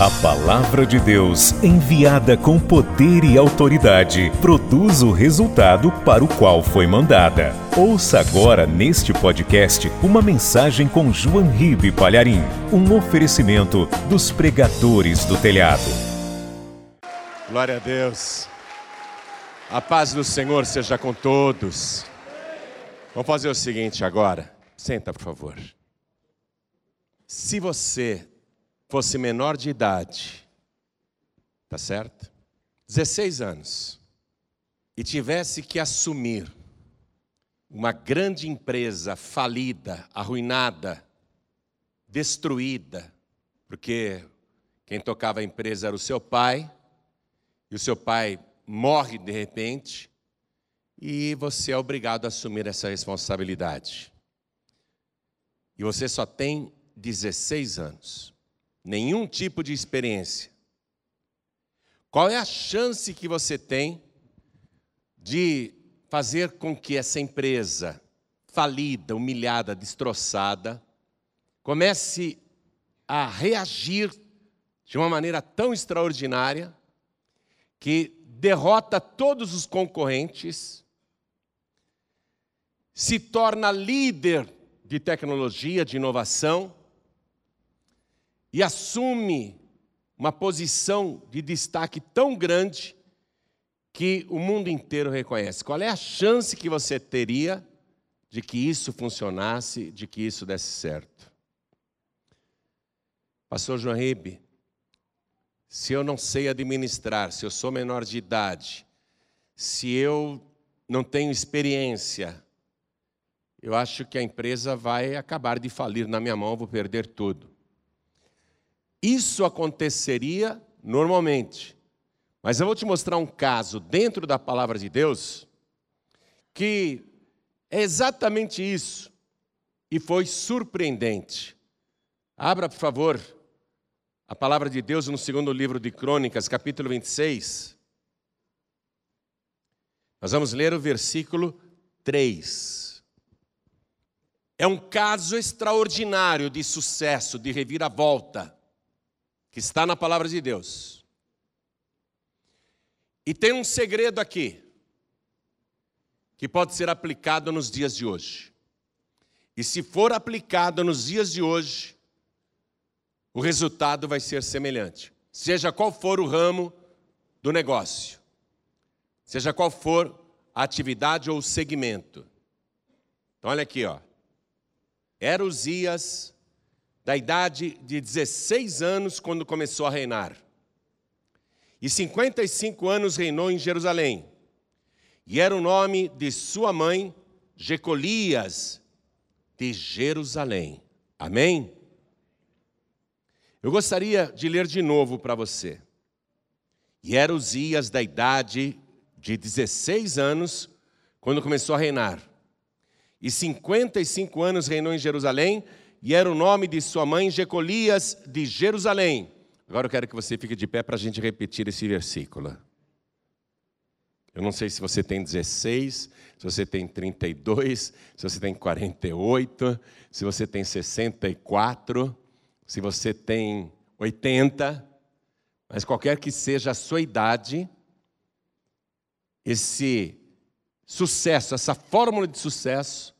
A palavra de Deus, enviada com poder e autoridade, produz o resultado para o qual foi mandada. Ouça agora neste podcast uma mensagem com João Ribe Palharim, um oferecimento dos pregadores do telhado. Glória a Deus. A paz do Senhor seja com todos. Vamos fazer o seguinte agora. Senta, por favor. Se você fosse menor de idade, tá certo? 16 anos, e tivesse que assumir uma grande empresa falida, arruinada, destruída, porque quem tocava a empresa era o seu pai, e o seu pai morre de repente, e você é obrigado a assumir essa responsabilidade. E você só tem 16 anos nenhum tipo de experiência. Qual é a chance que você tem de fazer com que essa empresa falida, humilhada, destroçada, comece a reagir de uma maneira tão extraordinária que derrota todos os concorrentes, se torna líder de tecnologia, de inovação, e assume uma posição de destaque tão grande que o mundo inteiro reconhece. Qual é a chance que você teria de que isso funcionasse, de que isso desse certo? Pastor João Ribe, se eu não sei administrar, se eu sou menor de idade, se eu não tenho experiência, eu acho que a empresa vai acabar de falir na minha mão, vou perder tudo. Isso aconteceria normalmente. Mas eu vou te mostrar um caso dentro da palavra de Deus que é exatamente isso e foi surpreendente. Abra, por favor, a palavra de Deus no segundo livro de Crônicas, capítulo 26. Nós vamos ler o versículo 3. É um caso extraordinário de sucesso, de reviravolta que está na palavra de Deus. E tem um segredo aqui, que pode ser aplicado nos dias de hoje. E se for aplicado nos dias de hoje, o resultado vai ser semelhante. Seja qual for o ramo do negócio, seja qual for a atividade ou o segmento. Então, olha aqui, ó. Era da idade de 16 anos quando começou a reinar. E 55 anos reinou em Jerusalém. E era o nome de sua mãe, Jecolias, de Jerusalém. Amém? Eu gostaria de ler de novo para você. E era Uzias da idade de 16 anos quando começou a reinar. E 55 anos reinou em Jerusalém, e era o nome de sua mãe Jecolias de Jerusalém. Agora eu quero que você fique de pé para a gente repetir esse versículo. Eu não sei se você tem 16, se você tem 32, se você tem 48, se você tem 64, se você tem 80, mas qualquer que seja a sua idade, esse sucesso, essa fórmula de sucesso,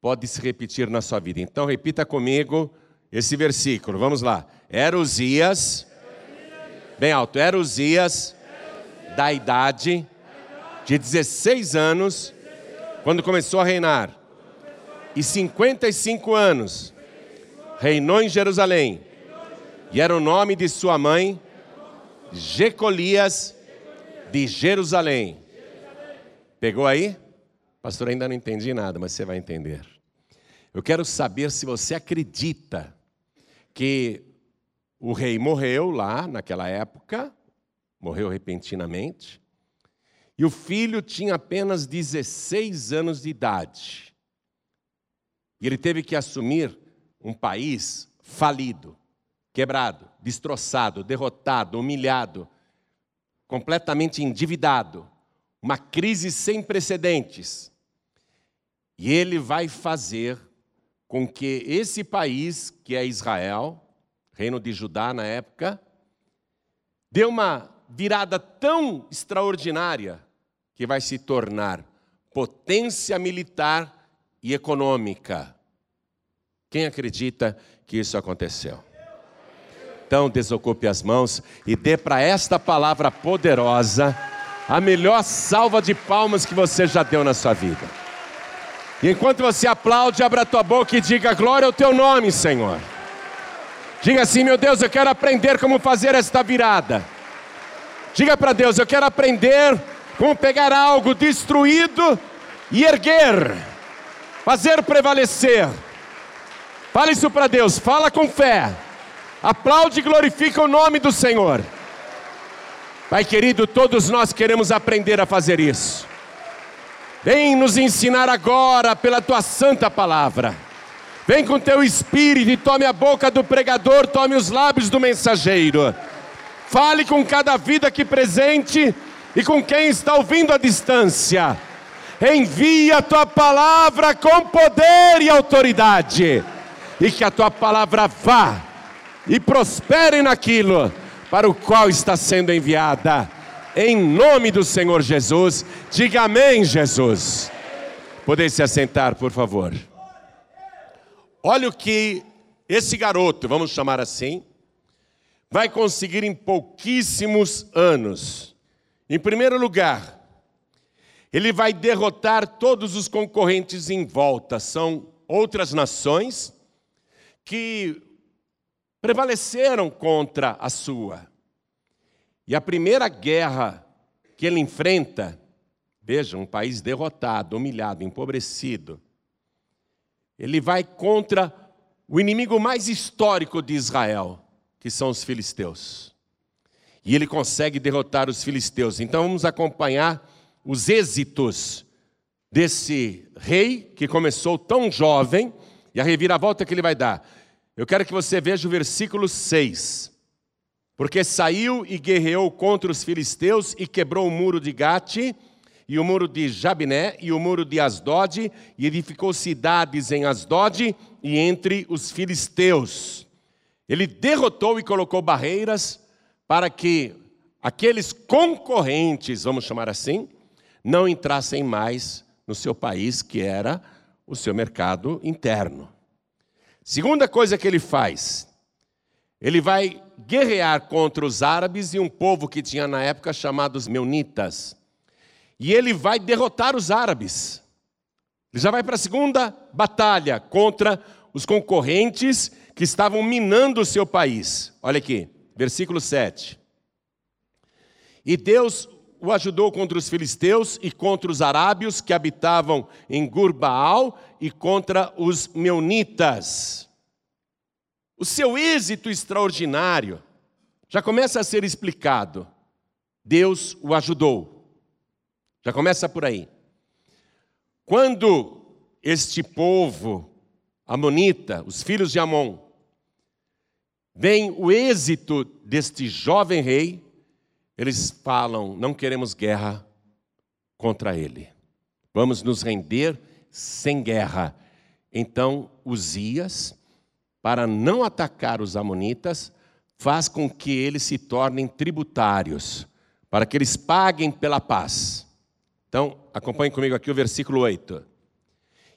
pode se repetir na sua vida. Então repita comigo esse versículo. Vamos lá. Era Uzias, bem alto, era Uzias da idade de 16 anos quando começou a reinar. E 55 anos reinou em Jerusalém. E era o nome de sua mãe Jecolias de Jerusalém. Pegou aí? Pastor, ainda não entendi nada, mas você vai entender. Eu quero saber se você acredita que o rei morreu lá naquela época, morreu repentinamente, e o filho tinha apenas 16 anos de idade. E ele teve que assumir um país falido, quebrado, destroçado, derrotado, humilhado, completamente endividado, uma crise sem precedentes. E ele vai fazer com que esse país, que é Israel, reino de Judá na época, deu uma virada tão extraordinária que vai se tornar potência militar e econômica. Quem acredita que isso aconteceu? Então, desocupe as mãos e dê para esta palavra poderosa a melhor salva de palmas que você já deu na sua vida. E enquanto você aplaude, abra tua boca e diga glória ao teu nome, Senhor. Diga assim, meu Deus, eu quero aprender como fazer esta virada. Diga para Deus, eu quero aprender como pegar algo destruído e erguer, fazer prevalecer. Fala isso para Deus, fala com fé. Aplaude e glorifica o nome do Senhor. Pai querido, todos nós queremos aprender a fazer isso. Vem nos ensinar agora pela tua santa palavra. Vem com teu espírito e tome a boca do pregador, tome os lábios do mensageiro. Fale com cada vida aqui presente e com quem está ouvindo à distância. Envia a tua palavra com poder e autoridade, e que a tua palavra vá e prospere naquilo para o qual está sendo enviada em nome do Senhor Jesus. Diga amém, Jesus. Poder se assentar, por favor. Olha o que esse garoto, vamos chamar assim, vai conseguir em pouquíssimos anos. Em primeiro lugar, ele vai derrotar todos os concorrentes em volta, são outras nações que prevaleceram contra a sua. E a primeira guerra que ele enfrenta, veja, um país derrotado, humilhado, empobrecido, ele vai contra o inimigo mais histórico de Israel, que são os filisteus. E ele consegue derrotar os filisteus. Então vamos acompanhar os êxitos desse rei que começou tão jovem e a reviravolta que ele vai dar. Eu quero que você veja o versículo 6. Porque saiu e guerreou contra os filisteus e quebrou o muro de Gate, e o muro de Jabiné, e o muro de Asdod, e edificou cidades em Asdod e entre os filisteus. Ele derrotou e colocou barreiras para que aqueles concorrentes, vamos chamar assim, não entrassem mais no seu país, que era o seu mercado interno. Segunda coisa que ele faz, ele vai guerrear contra os árabes e um povo que tinha na época chamados Meunitas. E ele vai derrotar os árabes. Ele já vai para a segunda batalha contra os concorrentes que estavam minando o seu país. Olha aqui, versículo 7. E Deus o ajudou contra os filisteus e contra os arábios que habitavam em Gurbaal e contra os meunitas. O seu êxito extraordinário já começa a ser explicado. Deus o ajudou. Já começa por aí. Quando este povo amonita, os filhos de Amon, vem o êxito deste jovem rei, eles falam: não queremos guerra contra ele. Vamos nos render sem guerra. Então, Uzias para não atacar os amonitas, faz com que eles se tornem tributários, para que eles paguem pela paz. Então, acompanhe comigo aqui o versículo 8.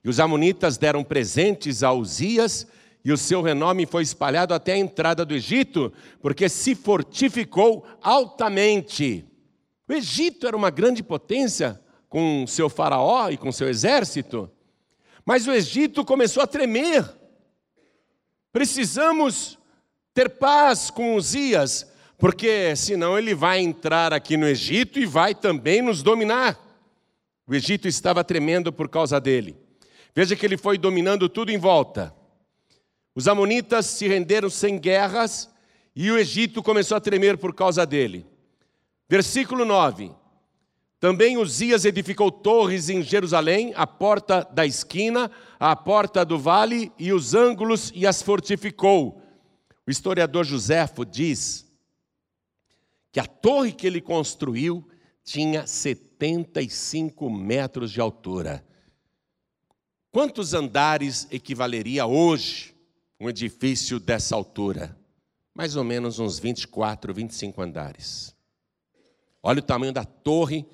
E os amonitas deram presentes a Uzias, e o seu renome foi espalhado até a entrada do Egito, porque se fortificou altamente. O Egito era uma grande potência, com seu faraó e com seu exército, mas o Egito começou a tremer Precisamos ter paz com Uzias, porque senão ele vai entrar aqui no Egito e vai também nos dominar. O Egito estava tremendo por causa dele. Veja que ele foi dominando tudo em volta. Os amonitas se renderam sem guerras e o Egito começou a tremer por causa dele. Versículo 9. Também Uzias edificou torres em Jerusalém, a porta da esquina, a porta do vale e os ângulos e as fortificou. O historiador Joséfo diz que a torre que ele construiu tinha 75 metros de altura. Quantos andares equivaleria hoje um edifício dessa altura? mais ou menos uns 24, 25 andares. Olha o tamanho da torre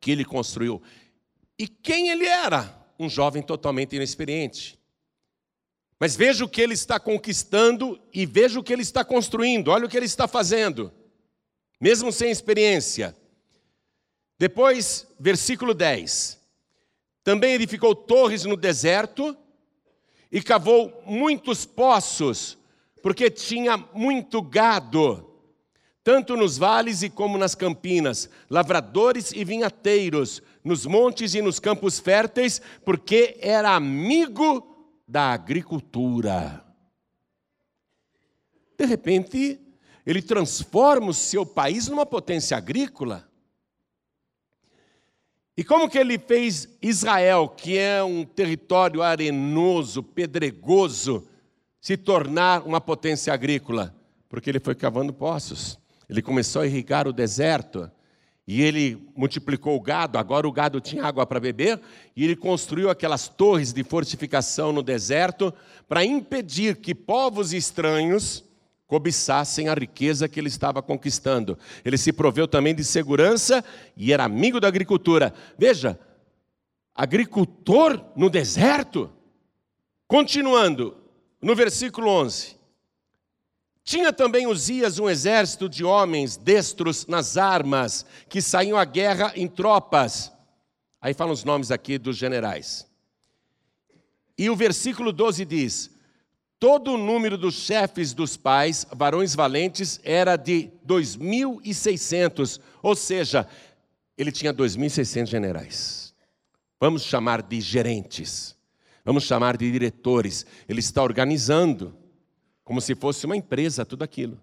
que ele construiu. E quem ele era? Um jovem totalmente inexperiente. Mas veja o que ele está conquistando e veja o que ele está construindo. Olha o que ele está fazendo, mesmo sem experiência. Depois, versículo 10. Também edificou torres no deserto e cavou muitos poços, porque tinha muito gado, tanto nos vales e como nas campinas, lavradores e vinhateiros, nos montes e nos campos férteis, porque era amigo da agricultura. De repente, ele transforma o seu país numa potência agrícola. E como que ele fez Israel, que é um território arenoso, pedregoso, se tornar uma potência agrícola? Porque ele foi cavando poços. Ele começou a irrigar o deserto. E ele multiplicou o gado, agora o gado tinha água para beber, e ele construiu aquelas torres de fortificação no deserto para impedir que povos estranhos cobiçassem a riqueza que ele estava conquistando. Ele se proveu também de segurança e era amigo da agricultura. Veja, agricultor no deserto. Continuando, no versículo 11. Tinha também Uzias um exército de homens destros nas armas, que saíam à guerra em tropas. Aí falam os nomes aqui dos generais. E o versículo 12 diz: Todo o número dos chefes dos pais, varões valentes, era de 2.600, ou seja, ele tinha 2.600 generais. Vamos chamar de gerentes, vamos chamar de diretores. Ele está organizando como se fosse uma empresa, tudo aquilo.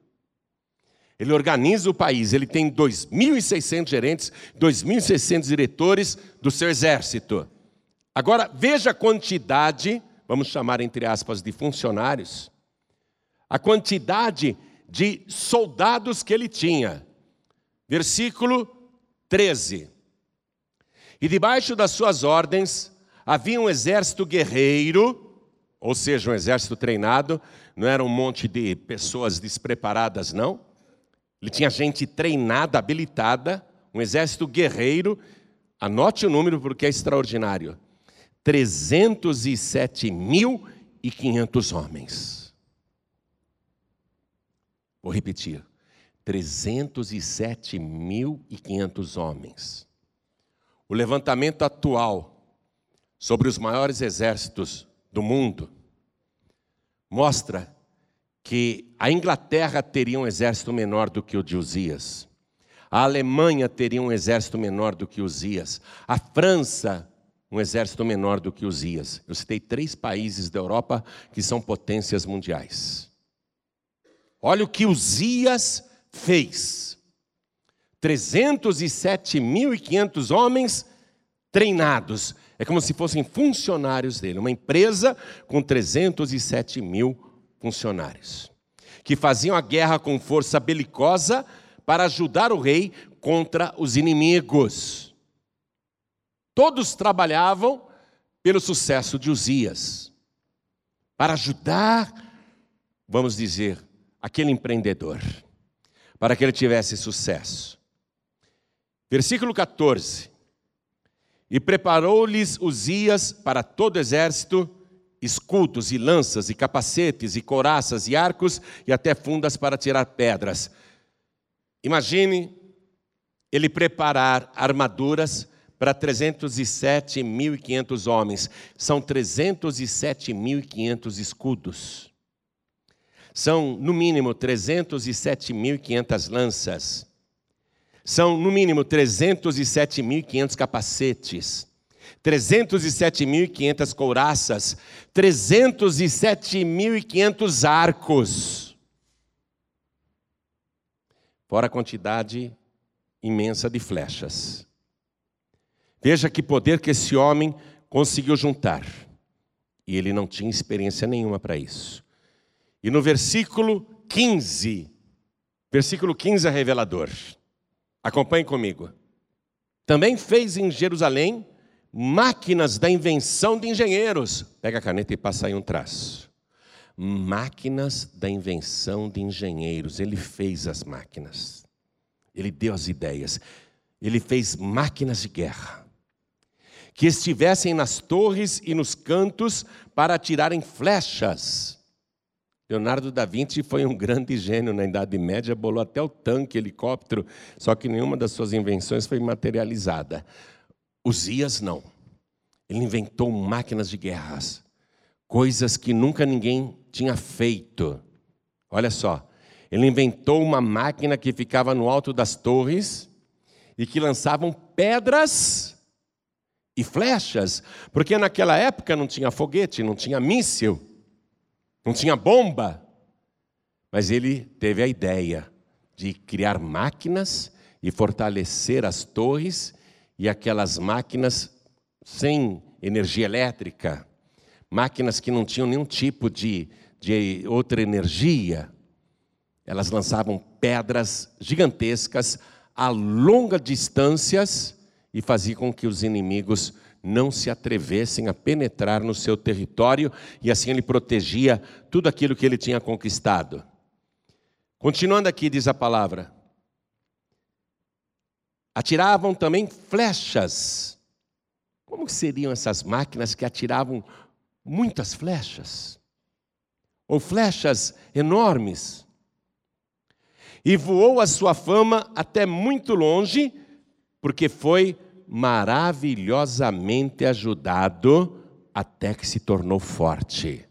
Ele organiza o país, ele tem 2.600 gerentes, 2.600 diretores do seu exército. Agora, veja a quantidade, vamos chamar entre aspas de funcionários, a quantidade de soldados que ele tinha. Versículo 13. E debaixo das suas ordens havia um exército guerreiro, ou seja, um exército treinado, não era um monte de pessoas despreparadas, não. Ele tinha gente treinada, habilitada, um exército guerreiro. Anote o número porque é extraordinário: 307.500 homens. Vou repetir: 307.500 homens. O levantamento atual sobre os maiores exércitos do mundo mostra que a Inglaterra teria um exército menor do que o de Uzias. A Alemanha teria um exército menor do que Uzias. A França, um exército menor do que Uzias. Eu citei três países da Europa que são potências mundiais. Olha o que Uzias fez. 307.500 homens treinados é como se fossem funcionários dele, uma empresa com 307 mil funcionários, que faziam a guerra com força belicosa para ajudar o rei contra os inimigos. Todos trabalhavam pelo sucesso de Uzias, para ajudar, vamos dizer, aquele empreendedor, para que ele tivesse sucesso. Versículo 14. E preparou-lhes Uzias para todo o exército escudos e lanças e capacetes e coraças e arcos e até fundas para tirar pedras. Imagine ele preparar armaduras para 307.500 homens. São 307.500 escudos. São, no mínimo, 307.500 lanças. São, no mínimo, 307.500 capacetes, 307.500 couraças, 307.500 arcos. Fora a quantidade imensa de flechas. Veja que poder que esse homem conseguiu juntar. E ele não tinha experiência nenhuma para isso. E no versículo 15, versículo 15 é revelador. Acompanhe comigo. Também fez em Jerusalém máquinas da invenção de engenheiros. Pega a caneta e passa aí um traço. máquinas da invenção de engenheiros. Ele fez as máquinas, ele deu as ideias, ele fez máquinas de guerra que estivessem nas torres e nos cantos para atirarem flechas. Leonardo da Vinci foi um grande gênio na Idade Média, bolou até o tanque, helicóptero, só que nenhuma das suas invenções foi materializada. Uzias não. Ele inventou máquinas de guerras, coisas que nunca ninguém tinha feito. Olha só, ele inventou uma máquina que ficava no alto das torres e que lançavam pedras e flechas, porque naquela época não tinha foguete, não tinha míssil, não tinha bomba. Mas ele teve a ideia de criar máquinas e fortalecer as torres e aquelas máquinas sem energia elétrica, máquinas que não tinham nenhum tipo de, de outra energia. Elas lançavam pedras gigantescas a longas distâncias e fazia com que os inimigos não se atrevessem a penetrar no seu território e assim ele protegia tudo aquilo que ele tinha conquistado. Continuando aqui, diz a palavra: atiravam também flechas. Como seriam essas máquinas que atiravam muitas flechas? Ou flechas enormes? E voou a sua fama até muito longe, porque foi maravilhosamente ajudado até que se tornou forte.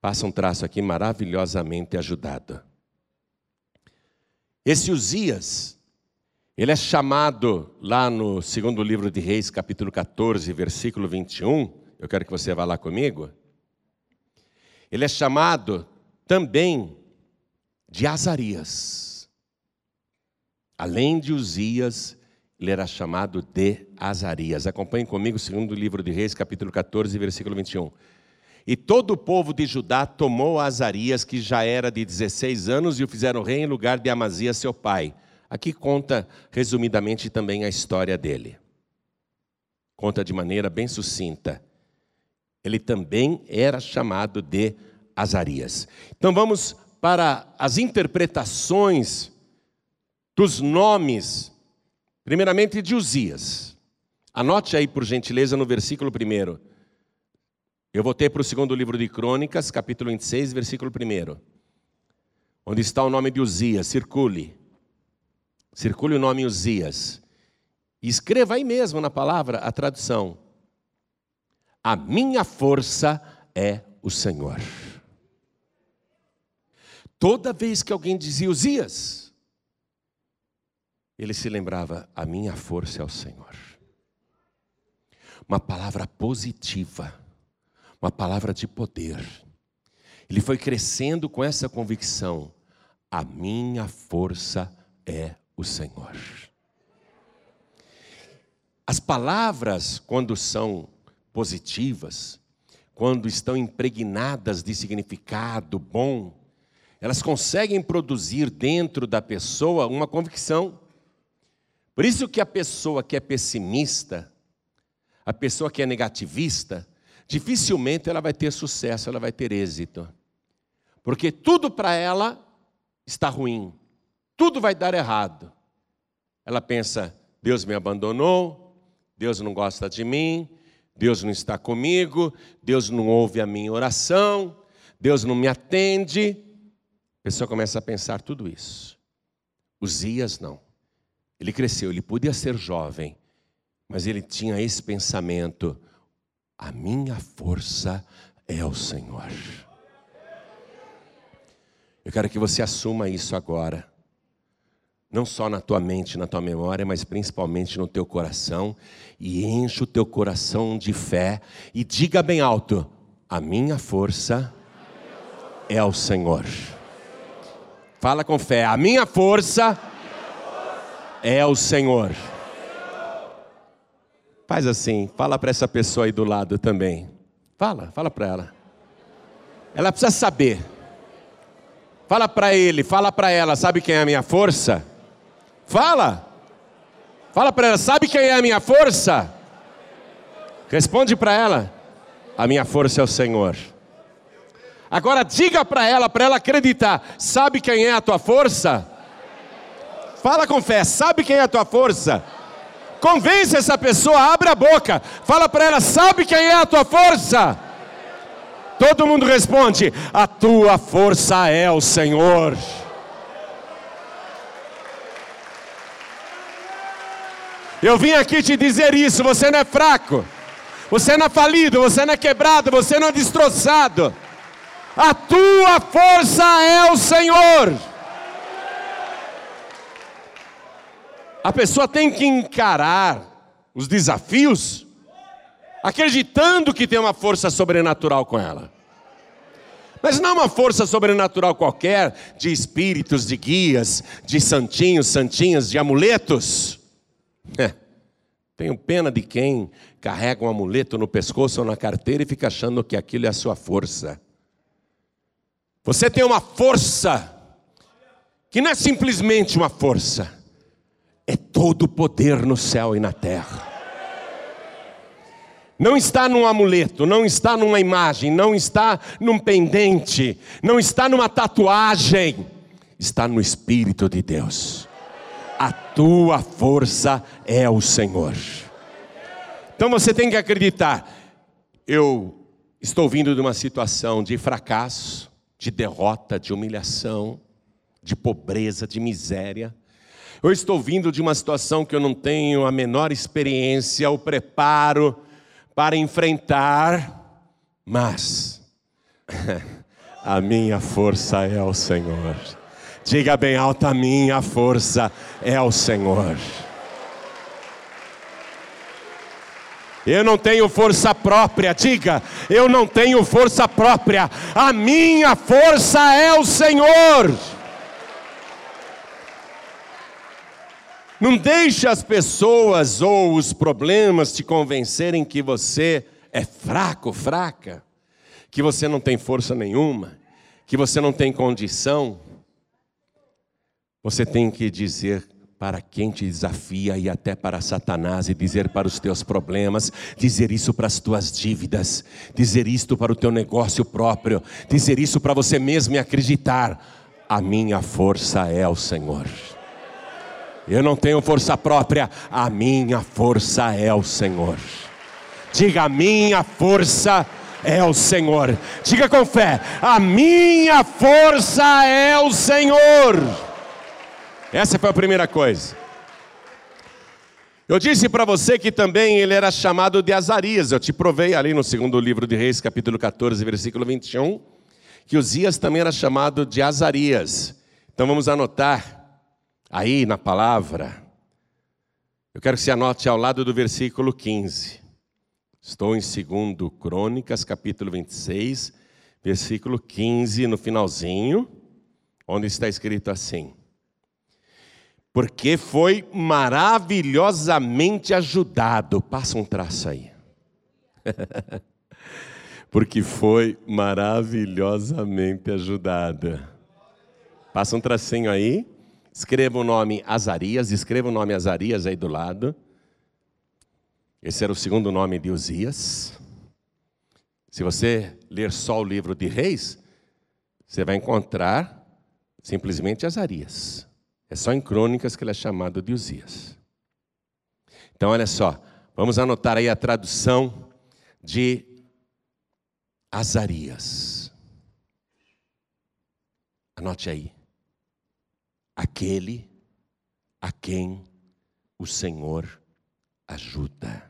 Passa um traço aqui, maravilhosamente ajudado. Esse Uzias, ele é chamado lá no segundo livro de Reis, capítulo 14, versículo 21. Eu quero que você vá lá comigo. Ele é chamado também de Azarias. Além de Uzias, ele era chamado de Azarias. Acompanhe comigo o segundo livro de Reis, capítulo 14, versículo 21. E todo o povo de Judá tomou Azarias, que já era de 16 anos, e o fizeram rei em lugar de Amazias, seu pai. Aqui conta, resumidamente, também a história dele. Conta de maneira bem sucinta. Ele também era chamado de Azarias. Então vamos para as interpretações dos nomes Primeiramente de Uzias. Anote aí, por gentileza, no versículo 1. Eu voltei para o segundo livro de Crônicas, capítulo 26, versículo 1. Onde está o nome de Uzias? Circule. Circule o nome Uzias. E escreva aí mesmo na palavra a tradução. A minha força é o Senhor. Toda vez que alguém dizia Uzias, ele se lembrava: a minha força é o Senhor. Uma palavra positiva, uma palavra de poder. Ele foi crescendo com essa convicção: a minha força é o Senhor. As palavras, quando são positivas, quando estão impregnadas de significado bom, elas conseguem produzir dentro da pessoa uma convicção. Por isso que a pessoa que é pessimista, a pessoa que é negativista, dificilmente ela vai ter sucesso, ela vai ter êxito. Porque tudo para ela está ruim, tudo vai dar errado. Ela pensa: Deus me abandonou, Deus não gosta de mim, Deus não está comigo, Deus não ouve a minha oração, Deus não me atende. A pessoa começa a pensar tudo isso. Os dias não. Ele cresceu, ele podia ser jovem, mas ele tinha esse pensamento: a minha força é o Senhor. Eu quero que você assuma isso agora. Não só na tua mente, na tua memória, mas principalmente no teu coração. E enche o teu coração de fé. E diga bem alto: A minha força é o Senhor. Fala com fé: A minha força é o Senhor. Faz assim, fala para essa pessoa aí do lado também. Fala, fala para ela. Ela precisa saber. Fala para ele, fala para ela, sabe quem é a minha força? Fala. Fala para ela, sabe quem é a minha força? Responde para ela. A minha força é o Senhor. Agora diga para ela, para ela acreditar: sabe quem é a tua força? Fala com fé, sabe quem é a tua força? Convence essa pessoa, abre a boca, fala para ela: sabe quem é a tua força? Todo mundo responde: a tua força é o Senhor. Eu vim aqui te dizer isso: você não é fraco, você não é falido, você não é quebrado, você não é destroçado. A tua força é o Senhor. A pessoa tem que encarar os desafios acreditando que tem uma força sobrenatural com ela. Mas não uma força sobrenatural qualquer, de espíritos, de guias, de santinhos, santinhas, de amuletos. É. Tenho pena de quem carrega um amuleto no pescoço ou na carteira e fica achando que aquilo é a sua força. Você tem uma força que não é simplesmente uma força, é todo o poder no céu e na terra. Não está num amuleto, não está numa imagem, não está num pendente, não está numa tatuagem, está no Espírito de Deus. A tua força é o Senhor. Então você tem que acreditar. Eu estou vindo de uma situação de fracasso, de derrota, de humilhação, de pobreza, de miséria. Eu estou vindo de uma situação que eu não tenho a menor experiência, o preparo para enfrentar, mas a minha força é o Senhor. Diga bem alto: a minha força é o Senhor. Eu não tenho força própria, diga, eu não tenho força própria, a minha força é o Senhor. Não deixe as pessoas ou os problemas te convencerem que você é fraco, fraca, que você não tem força nenhuma, que você não tem condição. Você tem que dizer para quem te desafia e até para Satanás e dizer para os teus problemas, dizer isso para as tuas dívidas, dizer isto para o teu negócio próprio, dizer isso para você mesmo e acreditar: a minha força é o Senhor. Eu não tenho força própria, a minha força é o Senhor. Diga, a minha força é o Senhor. Diga com fé, a minha força é o Senhor. Essa foi a primeira coisa. Eu disse para você que também ele era chamado de Azarias. Eu te provei ali no segundo livro de Reis, capítulo 14, versículo 21, que Uzias também era chamado de Azarias. Então vamos anotar Aí na palavra, eu quero que você anote ao lado do versículo 15. Estou em 2 Crônicas, capítulo 26, versículo 15, no finalzinho, onde está escrito assim: Porque foi maravilhosamente ajudado. Passa um traço aí. Porque foi maravilhosamente ajudado. Passa um tracinho aí. Escreva o nome Azarias, escreva o nome Azarias aí do lado. Esse era o segundo nome de Uzias. Se você ler só o livro de Reis, você vai encontrar simplesmente Azarias. É só em Crônicas que ele é chamado de Uzias. Então, olha só, vamos anotar aí a tradução de Azarias. Anote aí aquele a quem o Senhor ajuda.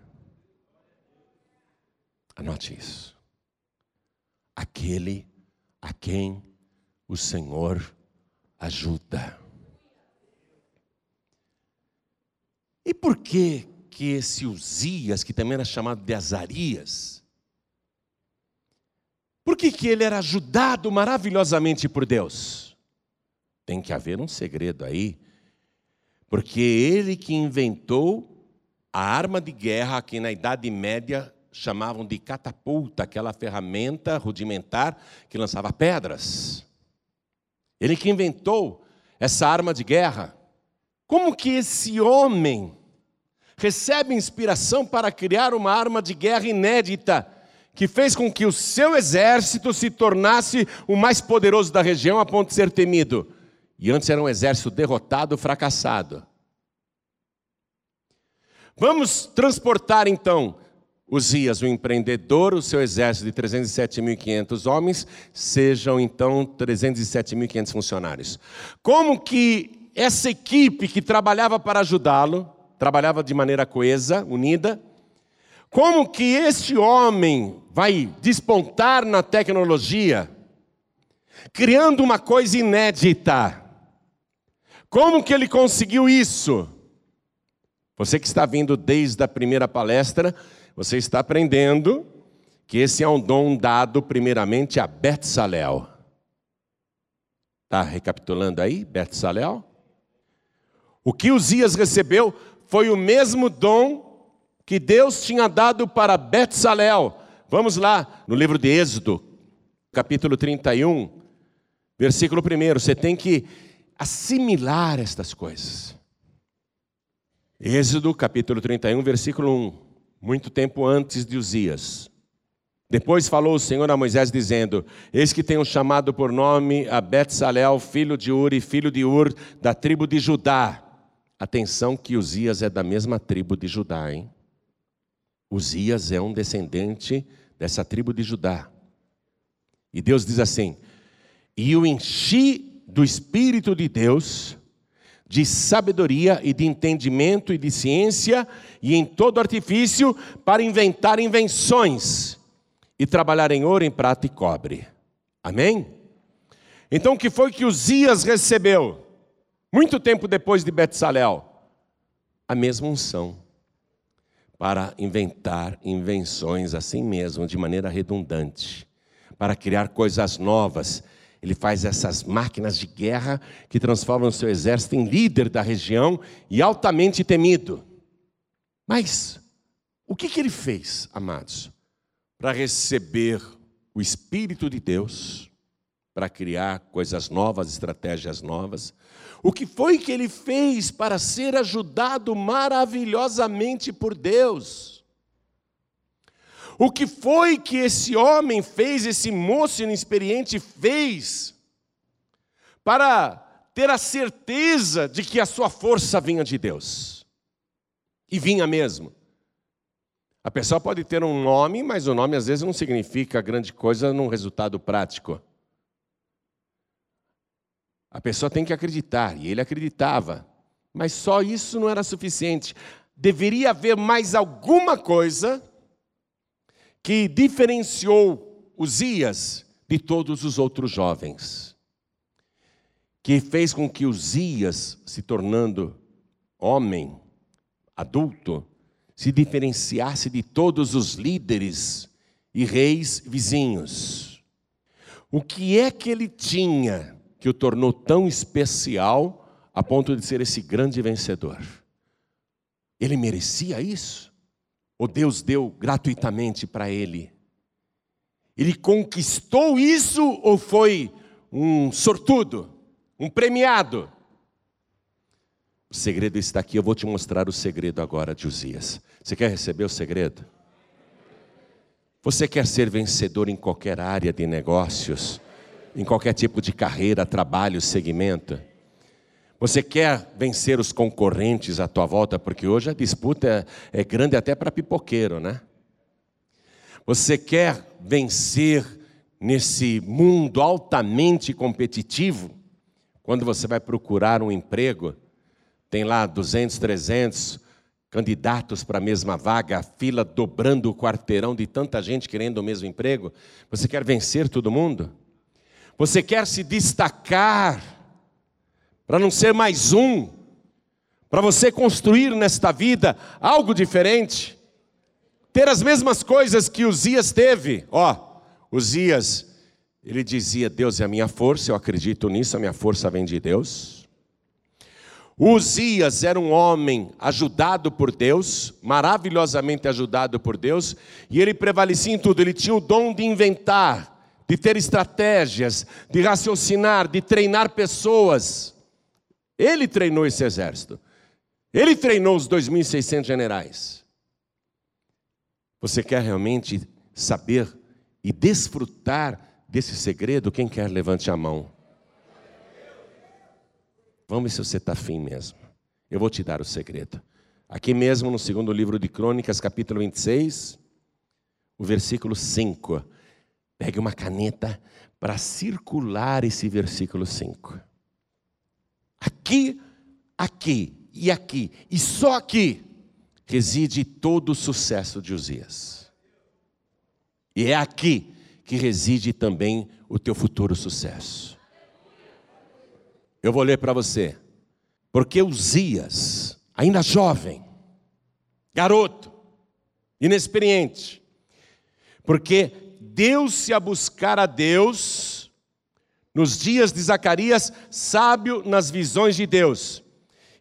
Anote isso. Aquele a quem o Senhor ajuda. E por que que esse Uzias, que também era chamado de Azarias, por que que ele era ajudado maravilhosamente por Deus? Tem que haver um segredo aí, porque ele que inventou a arma de guerra que na Idade Média chamavam de catapulta, aquela ferramenta rudimentar que lançava pedras. Ele que inventou essa arma de guerra. Como que esse homem recebe inspiração para criar uma arma de guerra inédita que fez com que o seu exército se tornasse o mais poderoso da região a ponto de ser temido. E antes era um exército derrotado, fracassado. Vamos transportar então Uzias, o empreendedor, o seu exército de 307.500 homens, sejam então 307.500 funcionários. Como que essa equipe que trabalhava para ajudá-lo, trabalhava de maneira coesa, unida, como que este homem vai despontar na tecnologia, criando uma coisa inédita? Como que ele conseguiu isso? Você que está vindo desde a primeira palestra, você está aprendendo que esse é um dom dado primeiramente a Betsalel. Está recapitulando aí, Betsalel? O que Uzias recebeu foi o mesmo dom que Deus tinha dado para Betsalel. Vamos lá, no livro de Êxodo, capítulo 31, versículo 1. Você tem que assimilar estas coisas. Êxodo, capítulo 31, versículo 1 muito tempo antes de Uzias. Depois falou o Senhor a Moisés, dizendo: Eis que tenho chamado por nome a Betsalel, filho de Uri, filho de Ur, da tribo de Judá. Atenção que Uzias é da mesma tribo de Judá, hein? Uzias é um descendente dessa tribo de Judá. E Deus diz assim: E o enchi do Espírito de Deus de sabedoria e de entendimento e de ciência e em todo artifício para inventar invenções e trabalhar em ouro, em prata e cobre. Amém? Então o que foi que Uzias recebeu? Muito tempo depois de Betsalel, a mesma unção para inventar invenções assim mesmo, de maneira redundante, para criar coisas novas ele faz essas máquinas de guerra que transformam o seu exército em líder da região e altamente temido. Mas o que, que ele fez, amados, para receber o Espírito de Deus, para criar coisas novas, estratégias novas? O que foi que ele fez para ser ajudado maravilhosamente por Deus? O que foi que esse homem fez, esse moço inexperiente fez, para ter a certeza de que a sua força vinha de Deus? E vinha mesmo. A pessoa pode ter um nome, mas o nome às vezes não significa grande coisa num resultado prático. A pessoa tem que acreditar, e ele acreditava. Mas só isso não era suficiente. Deveria haver mais alguma coisa que diferenciou Uzias de todos os outros jovens, que fez com que Uzias, se tornando homem, adulto, se diferenciasse de todos os líderes e reis vizinhos. O que é que ele tinha que o tornou tão especial a ponto de ser esse grande vencedor? Ele merecia isso? Ou Deus deu gratuitamente para ele? Ele conquistou isso ou foi um sortudo, um premiado? O segredo está aqui, eu vou te mostrar o segredo agora de Uzias. Você quer receber o segredo? Você quer ser vencedor em qualquer área de negócios, em qualquer tipo de carreira, trabalho, segmento? Você quer vencer os concorrentes à tua volta, porque hoje a disputa é, é grande até para pipoqueiro, né? Você quer vencer nesse mundo altamente competitivo? Quando você vai procurar um emprego, tem lá 200, 300 candidatos para a mesma vaga, a fila dobrando o quarteirão de tanta gente querendo o mesmo emprego. Você quer vencer todo mundo? Você quer se destacar? Para não ser mais um, para você construir nesta vida algo diferente, ter as mesmas coisas que Uzias teve. Ó, Uzias, ele dizia: Deus é a minha força, eu acredito nisso, a minha força vem de Deus. Uzias era um homem ajudado por Deus, maravilhosamente ajudado por Deus, e ele prevalecia em tudo, ele tinha o dom de inventar, de ter estratégias, de raciocinar, de treinar pessoas. Ele treinou esse exército. Ele treinou os 2.600 generais. Você quer realmente saber e desfrutar desse segredo, quem quer levante a mão. Vamos ver se você está afim mesmo. Eu vou te dar o segredo. Aqui mesmo no segundo livro de Crônicas, capítulo 26, o versículo 5. Pegue uma caneta para circular esse versículo 5. Aqui, aqui e aqui, e só aqui, reside todo o sucesso de Uzias. E é aqui que reside também o teu futuro sucesso. Eu vou ler para você. Porque Uzias, ainda jovem, garoto, inexperiente, porque deu-se a buscar a Deus nos dias de Zacarias, sábio nas visões de Deus.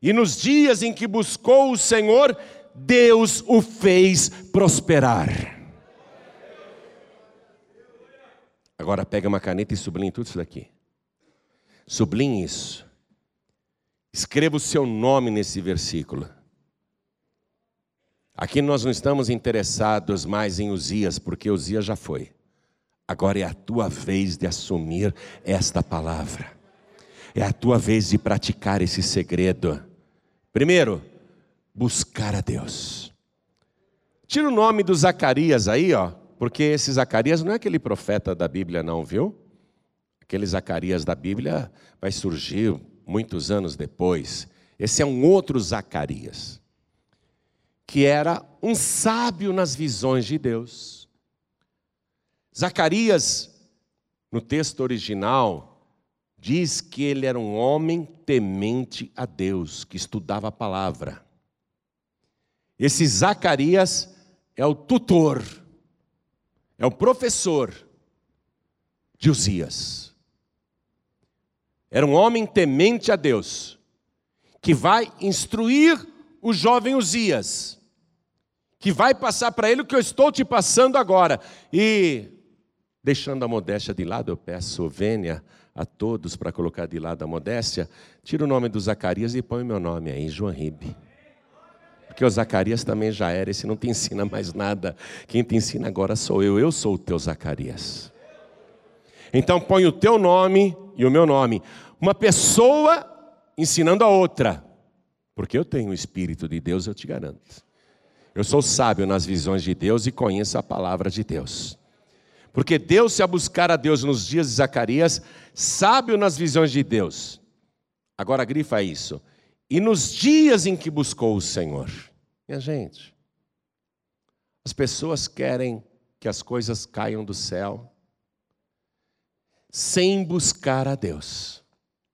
E nos dias em que buscou o Senhor, Deus o fez prosperar. Agora pega uma caneta e sublinhe tudo isso daqui. Sublinhe isso. Escreva o seu nome nesse versículo. Aqui nós não estamos interessados mais em Uzias, porque Uzias já foi. Agora é a tua vez de assumir esta palavra. É a tua vez de praticar esse segredo. Primeiro, buscar a Deus. Tira o nome do Zacarias aí, ó, porque esse Zacarias não é aquele profeta da Bíblia, não, viu? Aquele Zacarias da Bíblia vai surgir muitos anos depois. Esse é um outro Zacarias, que era um sábio nas visões de Deus. Zacarias, no texto original, diz que ele era um homem temente a Deus, que estudava a palavra. Esse Zacarias é o tutor, é o professor de Uzias. Era um homem temente a Deus, que vai instruir o jovem Uzias, que vai passar para ele o que eu estou te passando agora. E, deixando a modéstia de lado, eu peço vênia a todos para colocar de lado a modéstia, tira o nome do Zacarias e põe o meu nome aí, João Ribe. Porque o Zacarias também já era, esse não te ensina mais nada. Quem te ensina agora sou eu, eu sou o teu Zacarias. Então põe o teu nome e o meu nome. Uma pessoa ensinando a outra. Porque eu tenho o Espírito de Deus, eu te garanto. Eu sou sábio nas visões de Deus e conheço a palavra de Deus. Porque Deus-se a buscar a Deus nos dias de Zacarias, sábio nas visões de Deus. Agora grifa isso. E nos dias em que buscou o Senhor. Minha gente, as pessoas querem que as coisas caiam do céu sem buscar a Deus.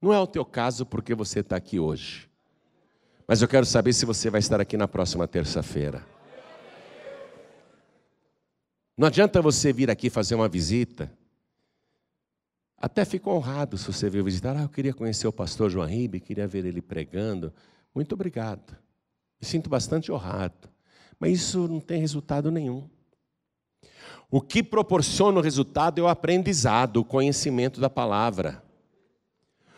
Não é o teu caso porque você está aqui hoje. Mas eu quero saber se você vai estar aqui na próxima terça-feira. Não adianta você vir aqui fazer uma visita. Até fico honrado se você vir visitar. Ah, eu queria conhecer o pastor João Ribe, queria ver ele pregando. Muito obrigado. Me sinto bastante honrado. Mas isso não tem resultado nenhum. O que proporciona o resultado é o aprendizado, o conhecimento da palavra.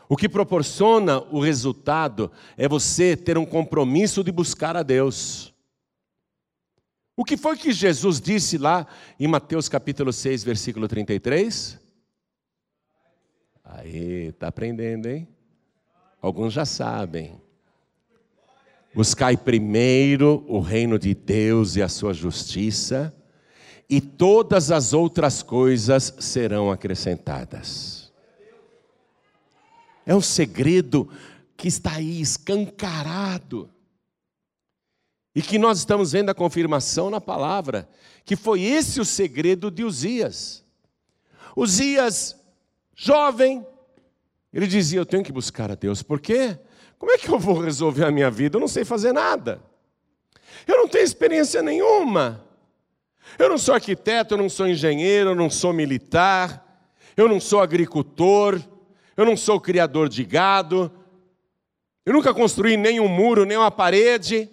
O que proporciona o resultado é você ter um compromisso de buscar a Deus. O que foi que Jesus disse lá em Mateus capítulo 6, versículo 33? Aí, está aprendendo, hein? Alguns já sabem. Buscai primeiro o reino de Deus e a sua justiça e todas as outras coisas serão acrescentadas. É um segredo que está aí escancarado. E que nós estamos vendo a confirmação na palavra, que foi esse o segredo de Uzias. Uzias, jovem, ele dizia: Eu tenho que buscar a Deus, por quê? Como é que eu vou resolver a minha vida? Eu não sei fazer nada, eu não tenho experiência nenhuma. Eu não sou arquiteto, eu não sou engenheiro, eu não sou militar, eu não sou agricultor, eu não sou criador de gado, eu nunca construí nem um muro, nem uma parede,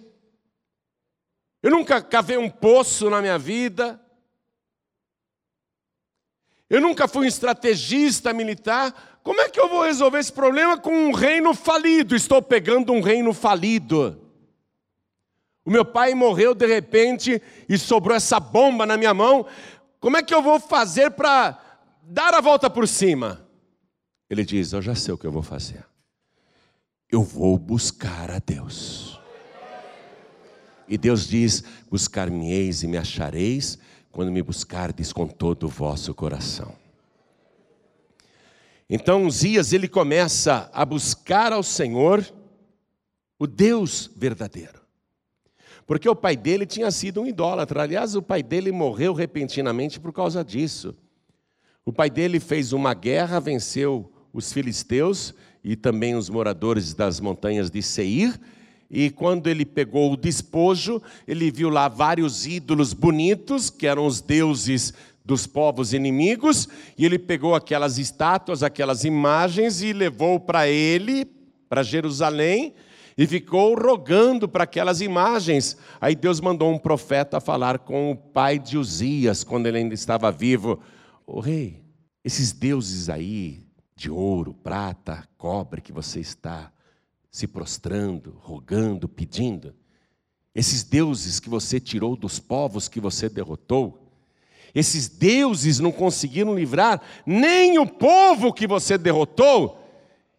eu nunca cavei um poço na minha vida, eu nunca fui um estrategista militar. Como é que eu vou resolver esse problema com um reino falido? Estou pegando um reino falido. O meu pai morreu de repente e sobrou essa bomba na minha mão. Como é que eu vou fazer para dar a volta por cima? Ele diz: Eu já sei o que eu vou fazer. Eu vou buscar a Deus. E Deus diz: Buscar-me-eis e me achareis quando me buscardes com todo o vosso coração. Então Zias ele começa a buscar ao Senhor, o Deus verdadeiro. Porque o pai dele tinha sido um idólatra. Aliás, o pai dele morreu repentinamente por causa disso. O pai dele fez uma guerra, venceu os filisteus e também os moradores das montanhas de Seir. E quando ele pegou o despojo, ele viu lá vários ídolos bonitos, que eram os deuses dos povos inimigos, e ele pegou aquelas estátuas, aquelas imagens e levou para ele, para Jerusalém, e ficou rogando para aquelas imagens. Aí Deus mandou um profeta falar com o pai de Uzias, quando ele ainda estava vivo: O rei, esses deuses aí, de ouro, prata, cobre, que você está se prostrando, rogando, pedindo, esses deuses que você tirou dos povos que você derrotou, esses deuses não conseguiram livrar nem o povo que você derrotou,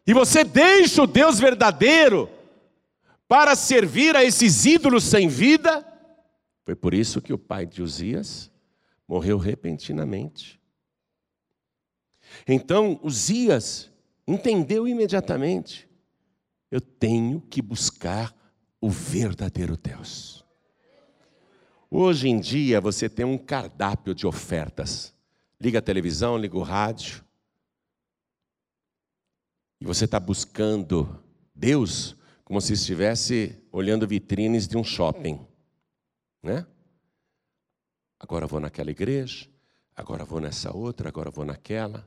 e você deixa o Deus verdadeiro para servir a esses ídolos sem vida. Foi por isso que o pai de Uzias morreu repentinamente. Então, Uzias entendeu imediatamente: eu tenho que buscar o verdadeiro Deus. Hoje em dia você tem um cardápio de ofertas. Liga a televisão, liga o rádio. E você está buscando Deus como se estivesse olhando vitrines de um shopping, né? Agora vou naquela igreja, agora vou nessa outra, agora vou naquela,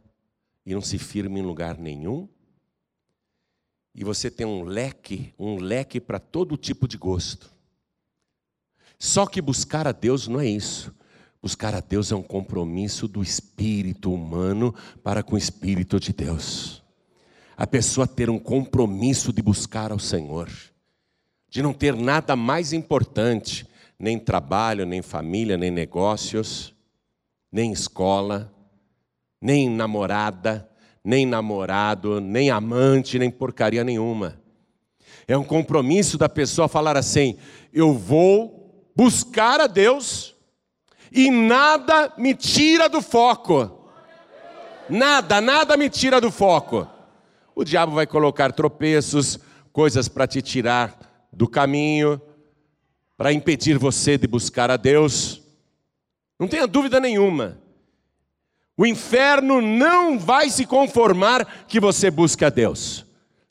e não se firma em lugar nenhum. E você tem um leque, um leque para todo tipo de gosto. Só que buscar a Deus não é isso. Buscar a Deus é um compromisso do espírito humano para com o espírito de Deus a pessoa ter um compromisso de buscar ao Senhor, de não ter nada mais importante, nem trabalho, nem família, nem negócios, nem escola, nem namorada, nem namorado, nem amante, nem porcaria nenhuma. É um compromisso da pessoa falar assim: eu vou buscar a Deus e nada me tira do foco. Nada, nada me tira do foco. O diabo vai colocar tropeços, coisas para te tirar do caminho, para impedir você de buscar a Deus. Não tenha dúvida nenhuma. O inferno não vai se conformar que você busque a Deus.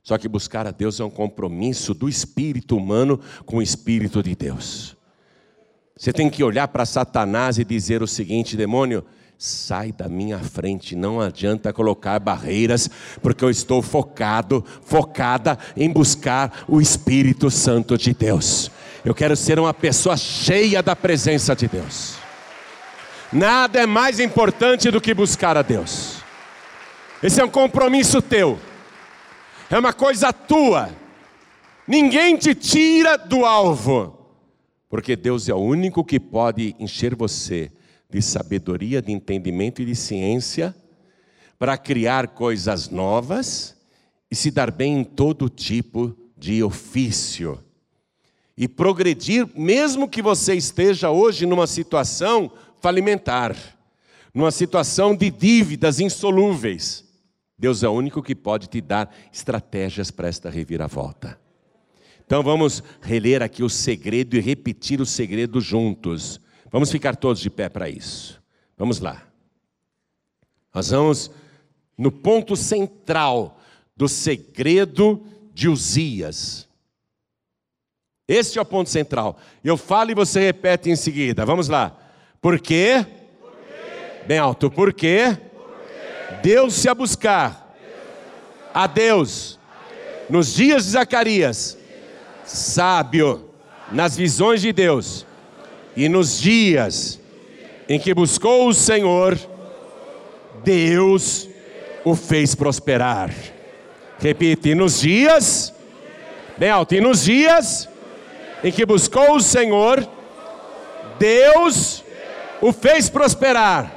Só que buscar a Deus é um compromisso do espírito humano com o espírito de Deus. Você tem que olhar para Satanás e dizer o seguinte: demônio, sai da minha frente, não adianta colocar barreiras, porque eu estou focado, focada em buscar o Espírito Santo de Deus. Eu quero ser uma pessoa cheia da presença de Deus. Nada é mais importante do que buscar a Deus. Esse é um compromisso teu, é uma coisa tua. Ninguém te tira do alvo, porque Deus é o único que pode encher você de sabedoria, de entendimento e de ciência para criar coisas novas e se dar bem em todo tipo de ofício. E progredir, mesmo que você esteja hoje numa situação falimentar, numa situação de dívidas insolúveis. Deus é o único que pode te dar estratégias para esta reviravolta. Então vamos reler aqui o segredo e repetir o segredo juntos. Vamos ficar todos de pé para isso. Vamos lá. Nós vamos no ponto central do segredo de Uzias. Este é o ponto central. Eu falo e você repete em seguida. Vamos lá. Por quê? Bem alto. Por quê? Deus se a buscar. A Deus. Nos dias de Zacarias. Sábio. Nas visões de Deus e nos dias em que buscou o Senhor, Deus o fez prosperar. Repite, nos dias, bem alto, e nos dias em que buscou o Senhor, Deus o fez prosperar.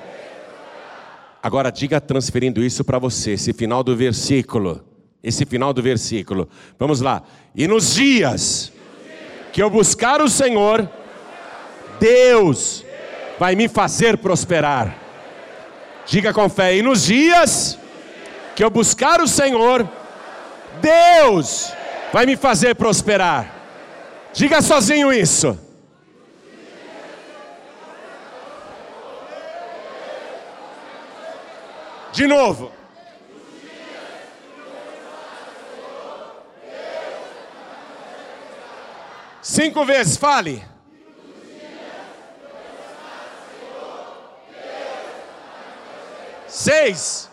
Agora diga transferindo isso para você, esse final do versículo. Esse final do versículo. Vamos lá. E nos dias que eu buscar o Senhor, Deus vai me fazer prosperar. Diga com fé. E nos dias que eu buscar o Senhor, Deus vai me fazer prosperar. Diga sozinho isso. De novo. Cinco vezes, fale. Seis.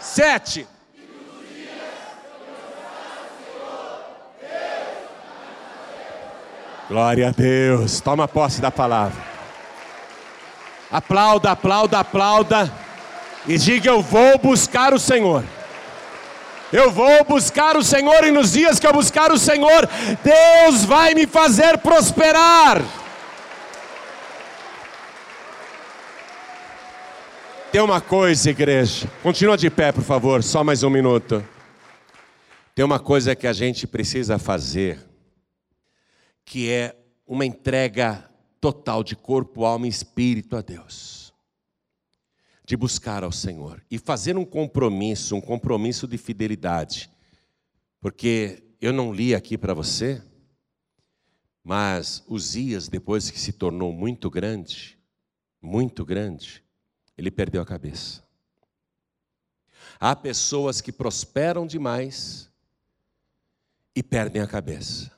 Sete. Glória a Deus. Toma posse da palavra. Aplauda, aplauda, aplauda. E diga: Eu vou buscar o Senhor. Eu vou buscar o Senhor, e nos dias que eu buscar o Senhor, Deus vai me fazer prosperar. Tem uma coisa, igreja. Continua de pé, por favor, só mais um minuto. Tem uma coisa que a gente precisa fazer que é uma entrega total de corpo, alma e espírito a Deus. De buscar ao Senhor e fazer um compromisso, um compromisso de fidelidade. Porque eu não li aqui para você, mas Uzias, depois que se tornou muito grande, muito grande, ele perdeu a cabeça. Há pessoas que prosperam demais e perdem a cabeça.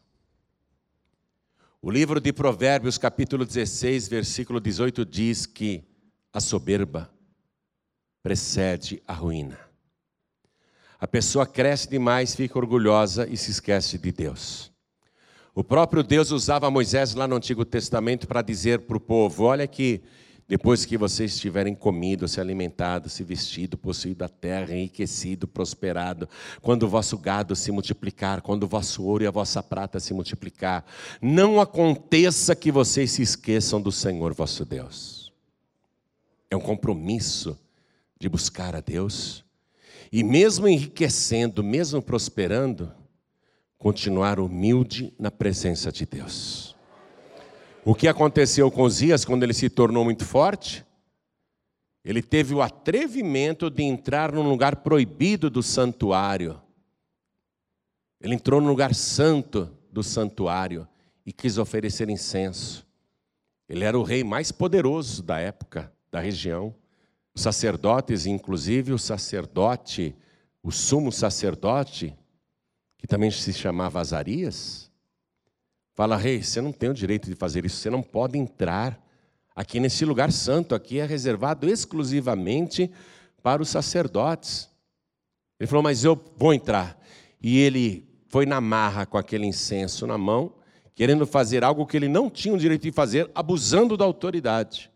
O livro de Provérbios, capítulo 16, versículo 18, diz que a soberba precede a ruína. A pessoa cresce demais, fica orgulhosa e se esquece de Deus. O próprio Deus usava Moisés lá no Antigo Testamento para dizer para o povo: olha que depois que vocês tiverem comido, se alimentado, se vestido, possuído a terra, enriquecido, prosperado, quando o vosso gado se multiplicar, quando o vosso ouro e a vossa prata se multiplicar, não aconteça que vocês se esqueçam do Senhor vosso Deus. É um compromisso de buscar a Deus e, mesmo enriquecendo, mesmo prosperando, continuar humilde na presença de Deus. O que aconteceu com Zias quando ele se tornou muito forte? Ele teve o atrevimento de entrar num lugar proibido do santuário. Ele entrou no lugar santo do santuário e quis oferecer incenso. Ele era o rei mais poderoso da época, da região. Os sacerdotes, inclusive o sacerdote, o sumo sacerdote, que também se chamava Azarias, Fala, rei, você não tem o direito de fazer isso, você não pode entrar aqui nesse lugar santo, aqui é reservado exclusivamente para os sacerdotes. Ele falou, mas eu vou entrar. E ele foi na marra com aquele incenso na mão, querendo fazer algo que ele não tinha o direito de fazer, abusando da autoridade.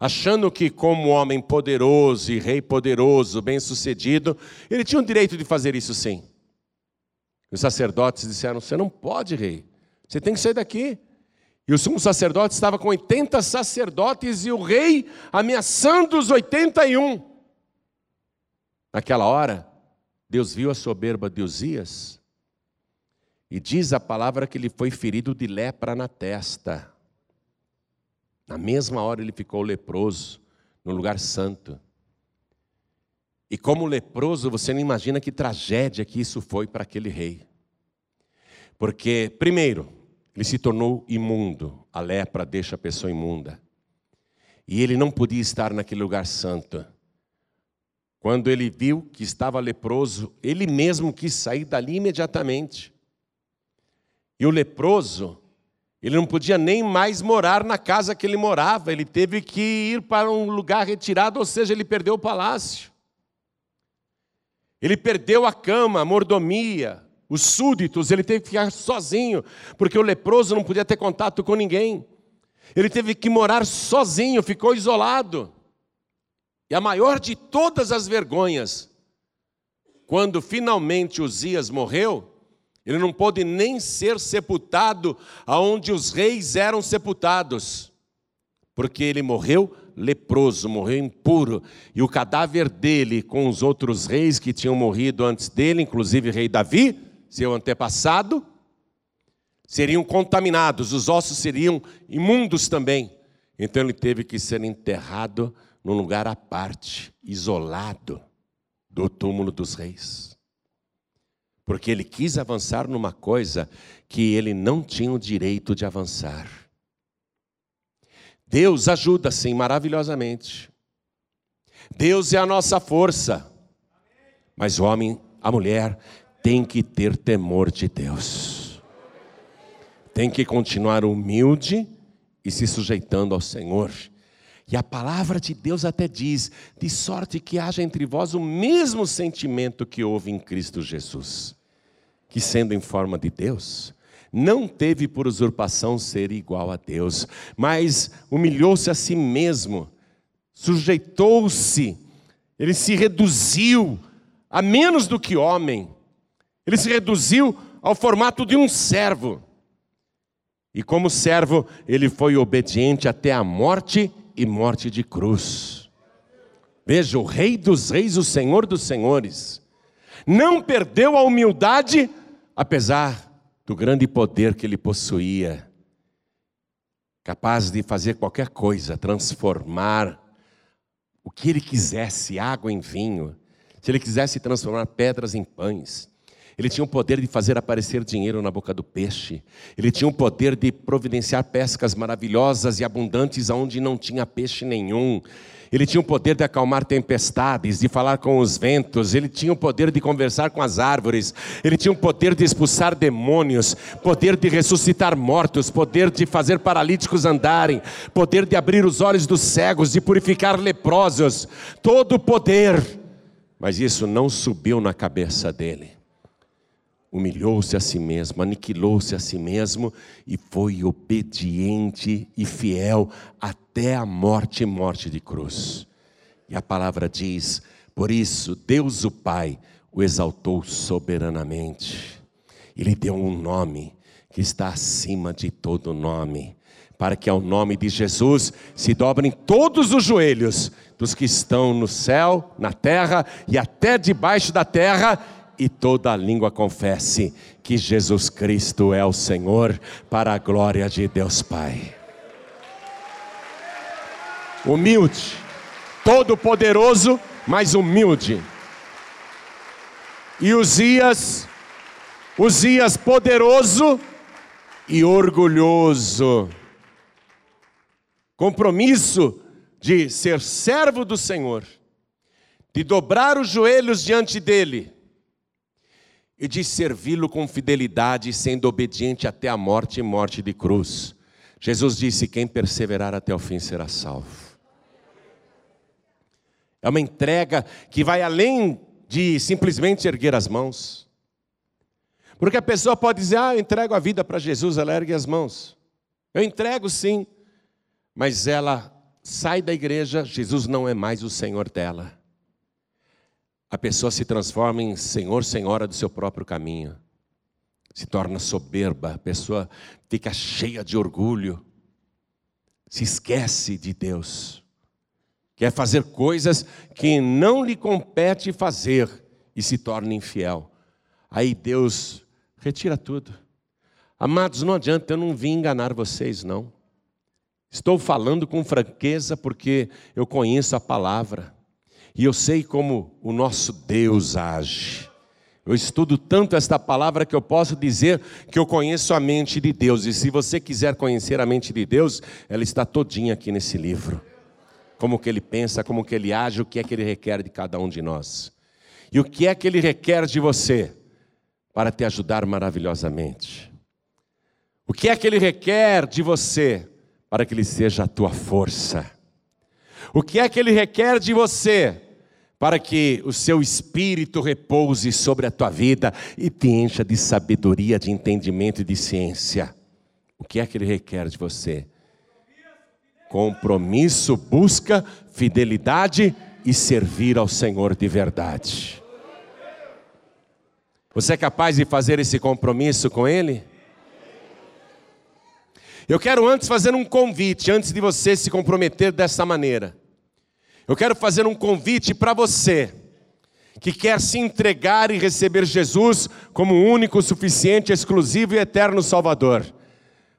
Achando que, como homem poderoso e rei poderoso, bem-sucedido, ele tinha o direito de fazer isso sim. Os sacerdotes disseram: Você não pode, rei. Você tem que sair daqui. E o sumo sacerdote estava com 80 sacerdotes e o rei ameaçando os 81. Naquela hora, Deus viu a soberba de Uzias e diz a palavra que ele foi ferido de lepra na testa. Na mesma hora ele ficou leproso no lugar santo. E como leproso, você não imagina que tragédia que isso foi para aquele rei. Porque, primeiro, ele se tornou imundo. A lepra deixa a pessoa imunda. E ele não podia estar naquele lugar santo. Quando ele viu que estava leproso, ele mesmo quis sair dali imediatamente. E o leproso, ele não podia nem mais morar na casa que ele morava, ele teve que ir para um lugar retirado, ou seja, ele perdeu o palácio. Ele perdeu a cama, a mordomia, os súditos, ele teve que ficar sozinho, porque o leproso não podia ter contato com ninguém. Ele teve que morar sozinho, ficou isolado. E a maior de todas as vergonhas, quando finalmente Uzias morreu, Ele não pôde nem ser sepultado aonde os reis eram sepultados, porque ele morreu leproso, morreu impuro, e o cadáver dele com os outros reis que tinham morrido antes dele, inclusive rei Davi, seu antepassado, seriam contaminados, os ossos seriam imundos também. Então ele teve que ser enterrado num lugar à parte, isolado do túmulo dos reis. Porque ele quis avançar numa coisa que ele não tinha o direito de avançar. Deus ajuda, sim, maravilhosamente. Deus é a nossa força. Mas o homem, a mulher, tem que ter temor de Deus. Tem que continuar humilde e se sujeitando ao Senhor. E a palavra de Deus até diz: de sorte que haja entre vós o mesmo sentimento que houve em Cristo Jesus, que sendo em forma de Deus, não teve por usurpação ser igual a Deus, mas humilhou-se a si mesmo, sujeitou-se, ele se reduziu a menos do que homem, ele se reduziu ao formato de um servo. E como servo, ele foi obediente até a morte e morte de cruz. Veja, o Rei dos Reis, o Senhor dos Senhores, não perdeu a humildade, apesar do grande poder que ele possuía, capaz de fazer qualquer coisa, transformar o que ele quisesse, água em vinho, se ele quisesse transformar pedras em pães. Ele tinha o poder de fazer aparecer dinheiro na boca do peixe. Ele tinha o poder de providenciar pescas maravilhosas e abundantes onde não tinha peixe nenhum. Ele tinha o poder de acalmar tempestades, de falar com os ventos, ele tinha o poder de conversar com as árvores, ele tinha o poder de expulsar demônios, poder de ressuscitar mortos, poder de fazer paralíticos andarem, poder de abrir os olhos dos cegos, de purificar leprosos, todo o poder. Mas isso não subiu na cabeça dele humilhou-se a si mesmo, aniquilou-se a si mesmo e foi obediente e fiel até a morte e morte de cruz. E a palavra diz: por isso, Deus o Pai o exaltou soberanamente. Ele deu um nome que está acima de todo nome, para que ao nome de Jesus se dobrem todos os joelhos dos que estão no céu, na terra e até debaixo da terra e toda língua confesse que Jesus Cristo é o Senhor, para a glória de Deus Pai. Humilde, todo-poderoso, mas humilde. E Uzias, Uzias poderoso e orgulhoso. Compromisso de ser servo do Senhor, de dobrar os joelhos diante dele e de servi-lo com fidelidade, sendo obediente até a morte e morte de cruz. Jesus disse: Quem perseverar até o fim será salvo. É uma entrega que vai além de simplesmente erguer as mãos. Porque a pessoa pode dizer: Ah, eu entrego a vida para Jesus, ela ergue as mãos. Eu entrego sim, mas ela sai da igreja, Jesus não é mais o Senhor dela a pessoa se transforma em senhor, senhora do seu próprio caminho. Se torna soberba, a pessoa fica cheia de orgulho, se esquece de Deus. Quer fazer coisas que não lhe compete fazer e se torna infiel. Aí Deus retira tudo. Amados, não adianta, eu não vim enganar vocês, não. Estou falando com franqueza porque eu conheço a palavra. E eu sei como o nosso Deus age. Eu estudo tanto esta palavra que eu posso dizer que eu conheço a mente de Deus. E se você quiser conhecer a mente de Deus, ela está todinha aqui nesse livro. Como que ele pensa, como que ele age, o que é que ele requer de cada um de nós. E o que é que ele requer de você para te ajudar maravilhosamente. O que é que ele requer de você para que ele seja a tua força. O que é que ele requer de você para que o seu espírito repouse sobre a tua vida e te encha de sabedoria, de entendimento e de ciência. O que é que ele requer de você? Compromisso, busca, fidelidade e servir ao Senhor de verdade. Você é capaz de fazer esse compromisso com Ele? Eu quero antes fazer um convite, antes de você se comprometer dessa maneira. Eu quero fazer um convite para você que quer se entregar e receber Jesus como único, suficiente, exclusivo e eterno Salvador.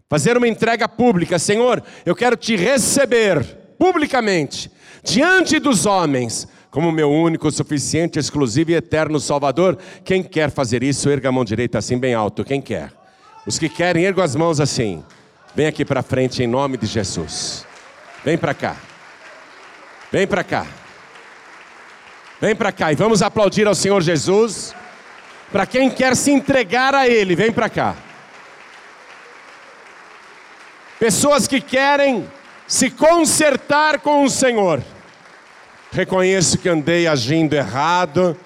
Fazer uma entrega pública, Senhor, eu quero te receber publicamente, diante dos homens, como meu único, suficiente, exclusivo e eterno Salvador. Quem quer fazer isso, erga a mão direita assim bem alto. Quem quer? Os que querem, ergam as mãos assim. Vem aqui para frente em nome de Jesus. Vem para cá. Vem para cá. Vem para cá e vamos aplaudir ao Senhor Jesus. Para quem quer se entregar a Ele, vem para cá. Pessoas que querem se consertar com o Senhor. Reconheço que andei agindo errado,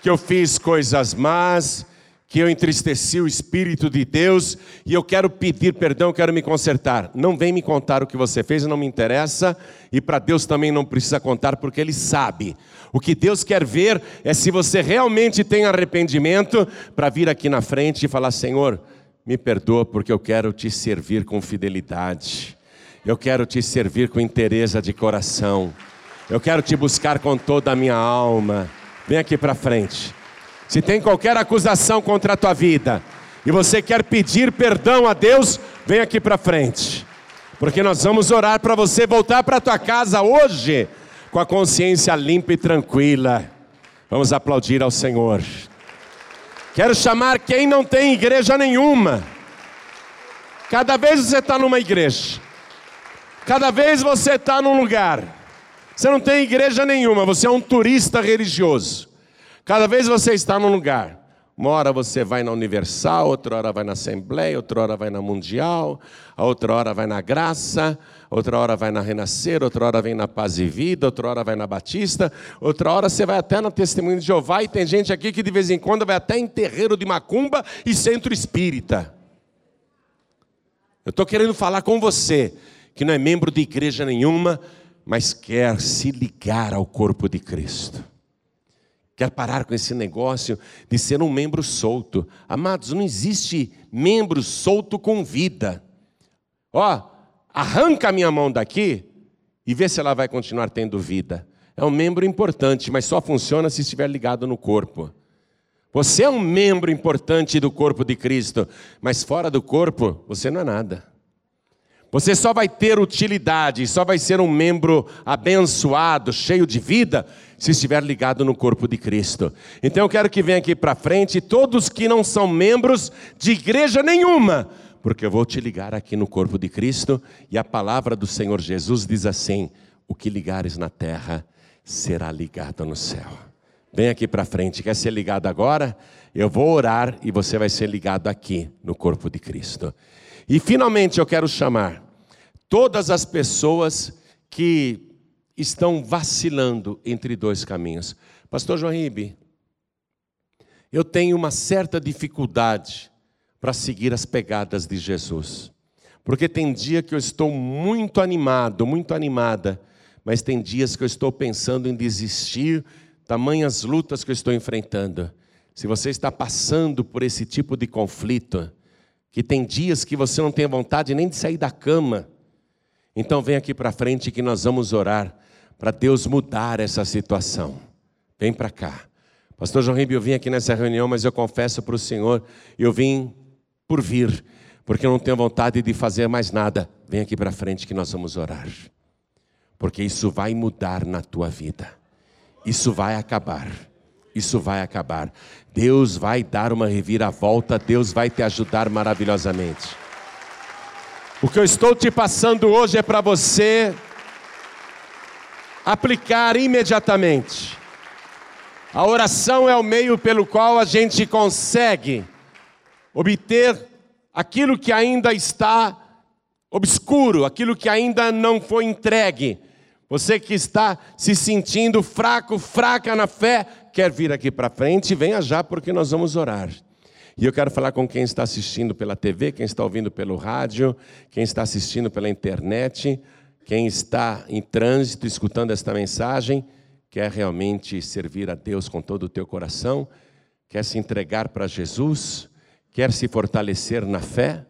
que eu fiz coisas más, que eu entristeci o Espírito de Deus e eu quero pedir perdão, quero me consertar. Não vem me contar o que você fez, não me interessa, e para Deus também não precisa contar, porque Ele sabe. O que Deus quer ver é se você realmente tem arrependimento para vir aqui na frente e falar: Senhor, me perdoa porque eu quero te servir com fidelidade, eu quero te servir com interesse de coração, eu quero te buscar com toda a minha alma. Vem aqui para frente. Se tem qualquer acusação contra a tua vida e você quer pedir perdão a Deus, vem aqui para frente. Porque nós vamos orar para você voltar para tua casa hoje com a consciência limpa e tranquila. Vamos aplaudir ao Senhor. Quero chamar quem não tem igreja nenhuma. Cada vez você está numa igreja, cada vez você está num lugar, você não tem igreja nenhuma, você é um turista religioso. Cada vez você está num lugar, uma hora você vai na Universal, outra hora vai na Assembleia, outra hora vai na Mundial, a outra hora vai na Graça, outra hora vai na Renascer, outra hora vem na Paz e Vida, outra hora vai na Batista, outra hora você vai até na Testemunho de Jeová e tem gente aqui que de vez em quando vai até em terreiro de macumba e centro espírita. Eu estou querendo falar com você que não é membro de igreja nenhuma, mas quer se ligar ao corpo de Cristo. Quer parar com esse negócio de ser um membro solto. Amados, não existe membro solto com vida. Ó, arranca a minha mão daqui e vê se ela vai continuar tendo vida. É um membro importante, mas só funciona se estiver ligado no corpo. Você é um membro importante do corpo de Cristo, mas fora do corpo, você não é nada. Você só vai ter utilidade, só vai ser um membro abençoado, cheio de vida, se estiver ligado no corpo de Cristo. Então eu quero que venha aqui para frente todos que não são membros de igreja nenhuma, porque eu vou te ligar aqui no corpo de Cristo e a palavra do Senhor Jesus diz assim: o que ligares na terra será ligado no céu. Vem aqui para frente, quer ser ligado agora? Eu vou orar e você vai ser ligado aqui no corpo de Cristo. E finalmente eu quero chamar todas as pessoas que estão vacilando entre dois caminhos. Pastor João Ribe, eu tenho uma certa dificuldade para seguir as pegadas de Jesus. Porque tem dia que eu estou muito animado, muito animada, mas tem dias que eu estou pensando em desistir, tamanhas lutas que eu estou enfrentando. Se você está passando por esse tipo de conflito, que tem dias que você não tem vontade nem de sair da cama, então vem aqui para frente que nós vamos orar para Deus mudar essa situação. Vem para cá. Pastor João Ribeiro, eu vim aqui nessa reunião, mas eu confesso para o Senhor, eu vim por vir, porque eu não tenho vontade de fazer mais nada. Vem aqui para frente que nós vamos orar. Porque isso vai mudar na tua vida. Isso vai acabar. Isso vai acabar. Deus vai dar uma reviravolta, Deus vai te ajudar maravilhosamente. O que eu estou te passando hoje é para você aplicar imediatamente. A oração é o meio pelo qual a gente consegue obter aquilo que ainda está obscuro, aquilo que ainda não foi entregue. Você que está se sentindo fraco, fraca na fé, quer vir aqui para frente, venha já porque nós vamos orar. E eu quero falar com quem está assistindo pela TV, quem está ouvindo pelo rádio, quem está assistindo pela internet, quem está em trânsito escutando esta mensagem, quer realmente servir a Deus com todo o teu coração quer se entregar para Jesus, quer se fortalecer na fé,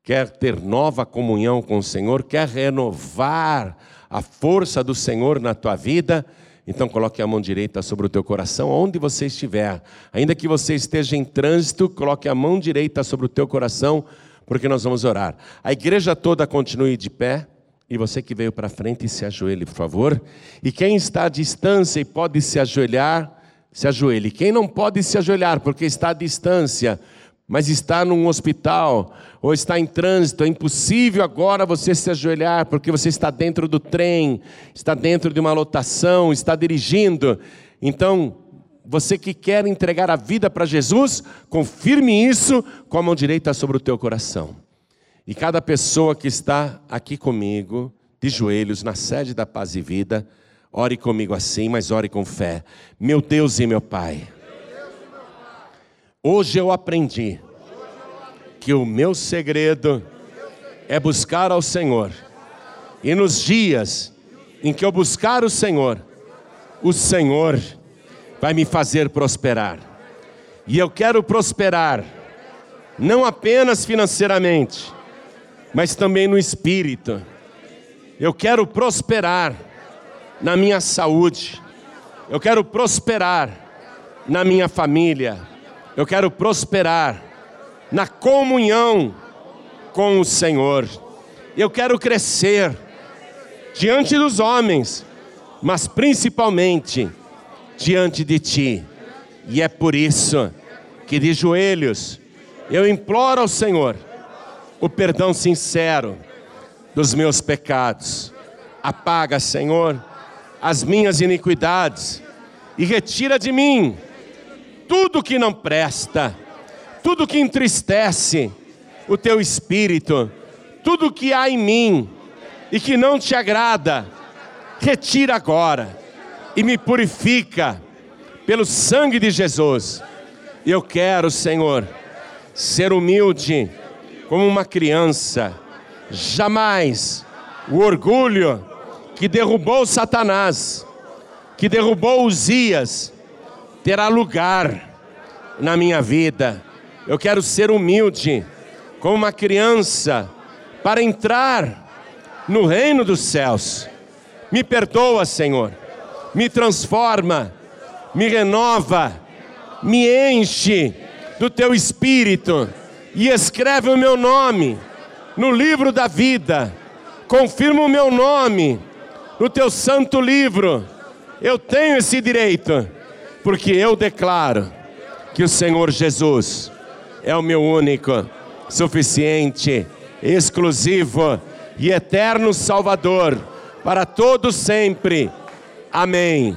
quer ter nova comunhão com o Senhor, quer renovar a força do Senhor na tua vida, então coloque a mão direita sobre o teu coração, onde você estiver. Ainda que você esteja em trânsito, coloque a mão direita sobre o teu coração, porque nós vamos orar. A igreja toda continue de pé. E você que veio para frente, se ajoelhe, por favor. E quem está à distância e pode se ajoelhar, se ajoelhe. Quem não pode se ajoelhar porque está à distância, mas está num hospital ou está em trânsito, é impossível agora você se ajoelhar porque você está dentro do trem, está dentro de uma lotação, está dirigindo. Então, você que quer entregar a vida para Jesus, confirme isso com a mão direita sobre o teu coração. E cada pessoa que está aqui comigo, de joelhos, na sede da paz e vida, ore comigo assim, mas ore com fé. Meu Deus e meu Pai, hoje eu aprendi que o meu segredo é buscar ao Senhor. E nos dias em que eu buscar o Senhor, o Senhor vai me fazer prosperar. E eu quero prosperar, não apenas financeiramente, mas também no espírito. Eu quero prosperar na minha saúde, eu quero prosperar na minha família, eu quero prosperar na comunhão com o Senhor. Eu quero crescer diante dos homens, mas principalmente diante de Ti. E é por isso que de joelhos eu imploro ao Senhor o perdão sincero dos meus pecados. Apaga, Senhor, as minhas iniquidades e retira de mim tudo que não presta, tudo que entristece o teu espírito, tudo que há em mim e que não te agrada, retira agora e me purifica pelo sangue de Jesus. Eu quero, Senhor, ser humilde como uma criança. Jamais o orgulho que derrubou Satanás, que derrubou Uzias, terá lugar na minha vida. Eu quero ser humilde, como uma criança, para entrar no reino dos céus. Me perdoa, Senhor, me transforma, me renova, me enche do teu espírito e escreve o meu nome no livro da vida, confirma o meu nome no teu santo livro. Eu tenho esse direito, porque eu declaro que o Senhor Jesus é o meu único, suficiente, exclusivo e eterno Salvador para todos sempre. Amém.